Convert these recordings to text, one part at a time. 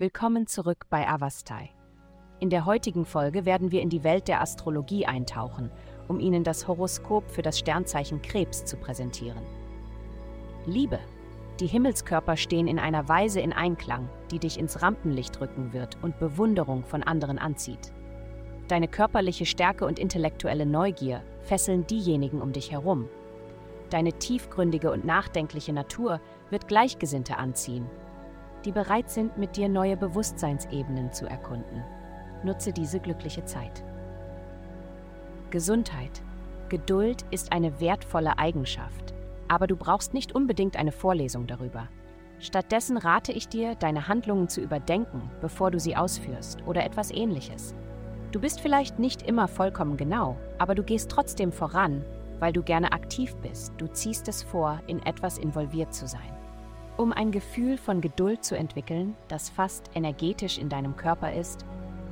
Willkommen zurück bei Avastai. In der heutigen Folge werden wir in die Welt der Astrologie eintauchen, um Ihnen das Horoskop für das Sternzeichen Krebs zu präsentieren. Liebe. Die Himmelskörper stehen in einer Weise in Einklang, die dich ins Rampenlicht rücken wird und Bewunderung von anderen anzieht. Deine körperliche Stärke und intellektuelle Neugier fesseln diejenigen um dich herum. Deine tiefgründige und nachdenkliche Natur wird Gleichgesinnte anziehen, die bereit sind, mit dir neue Bewusstseinsebenen zu erkunden. Nutze diese glückliche Zeit. Gesundheit. Geduld ist eine wertvolle Eigenschaft, aber du brauchst nicht unbedingt eine Vorlesung darüber. Stattdessen rate ich dir, deine Handlungen zu überdenken, bevor du sie ausführst oder etwas ähnliches. Du bist vielleicht nicht immer vollkommen genau, aber du gehst trotzdem voran, weil du gerne aktiv bist. Du ziehst es vor, in etwas involviert zu sein. Um ein Gefühl von Geduld zu entwickeln, das fast energetisch in deinem Körper ist,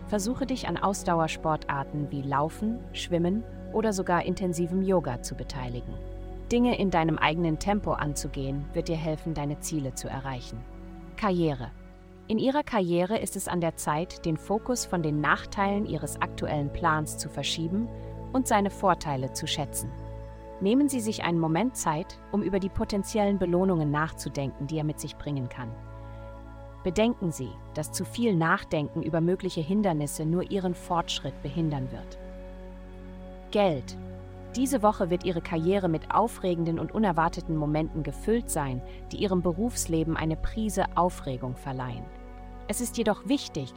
versuche dich an Ausdauersportarten wie Laufen, Schwimmen oder sogar intensivem Yoga zu beteiligen. Dinge in deinem eigenen Tempo anzugehen, wird dir helfen, deine Ziele zu erreichen. Karriere. In ihrer Karriere ist es an der Zeit, den Fokus von den Nachteilen ihres aktuellen Plans zu verschieben und seine Vorteile zu schätzen. Nehmen Sie sich einen Moment Zeit, um über die potenziellen Belohnungen nachzudenken, die er mit sich bringen kann. Bedenken Sie, dass zu viel Nachdenken über mögliche Hindernisse nur Ihren Fortschritt behindern wird. Geld. Diese Woche wird Ihre Karriere mit aufregenden und unerwarteten Momenten gefüllt sein, die Ihrem Berufsleben eine Prise Aufregung verleihen. Es ist jedoch wichtig,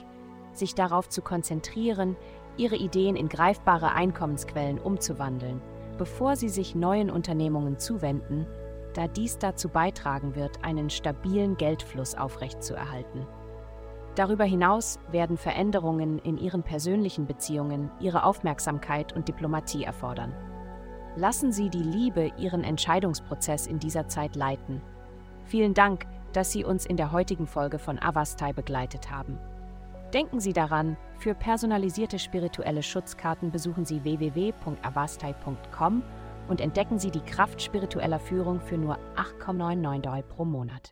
sich darauf zu konzentrieren, ihre Ideen in greifbare Einkommensquellen umzuwandeln, bevor sie sich neuen Unternehmungen zuwenden, da dies dazu beitragen wird, einen stabilen Geldfluss aufrechtzuerhalten. Darüber hinaus werden Veränderungen in ihren persönlichen Beziehungen ihre Aufmerksamkeit und Diplomatie erfordern. Lassen Sie die Liebe Ihren Entscheidungsprozess in dieser Zeit leiten. Vielen Dank, dass Sie uns in der heutigen Folge von Avastai begleitet haben. Denken Sie daran, für personalisierte spirituelle Schutzkarten besuchen Sie www.avastai.com und entdecken Sie die Kraft spiritueller Führung für nur 8,99 Dollar pro Monat.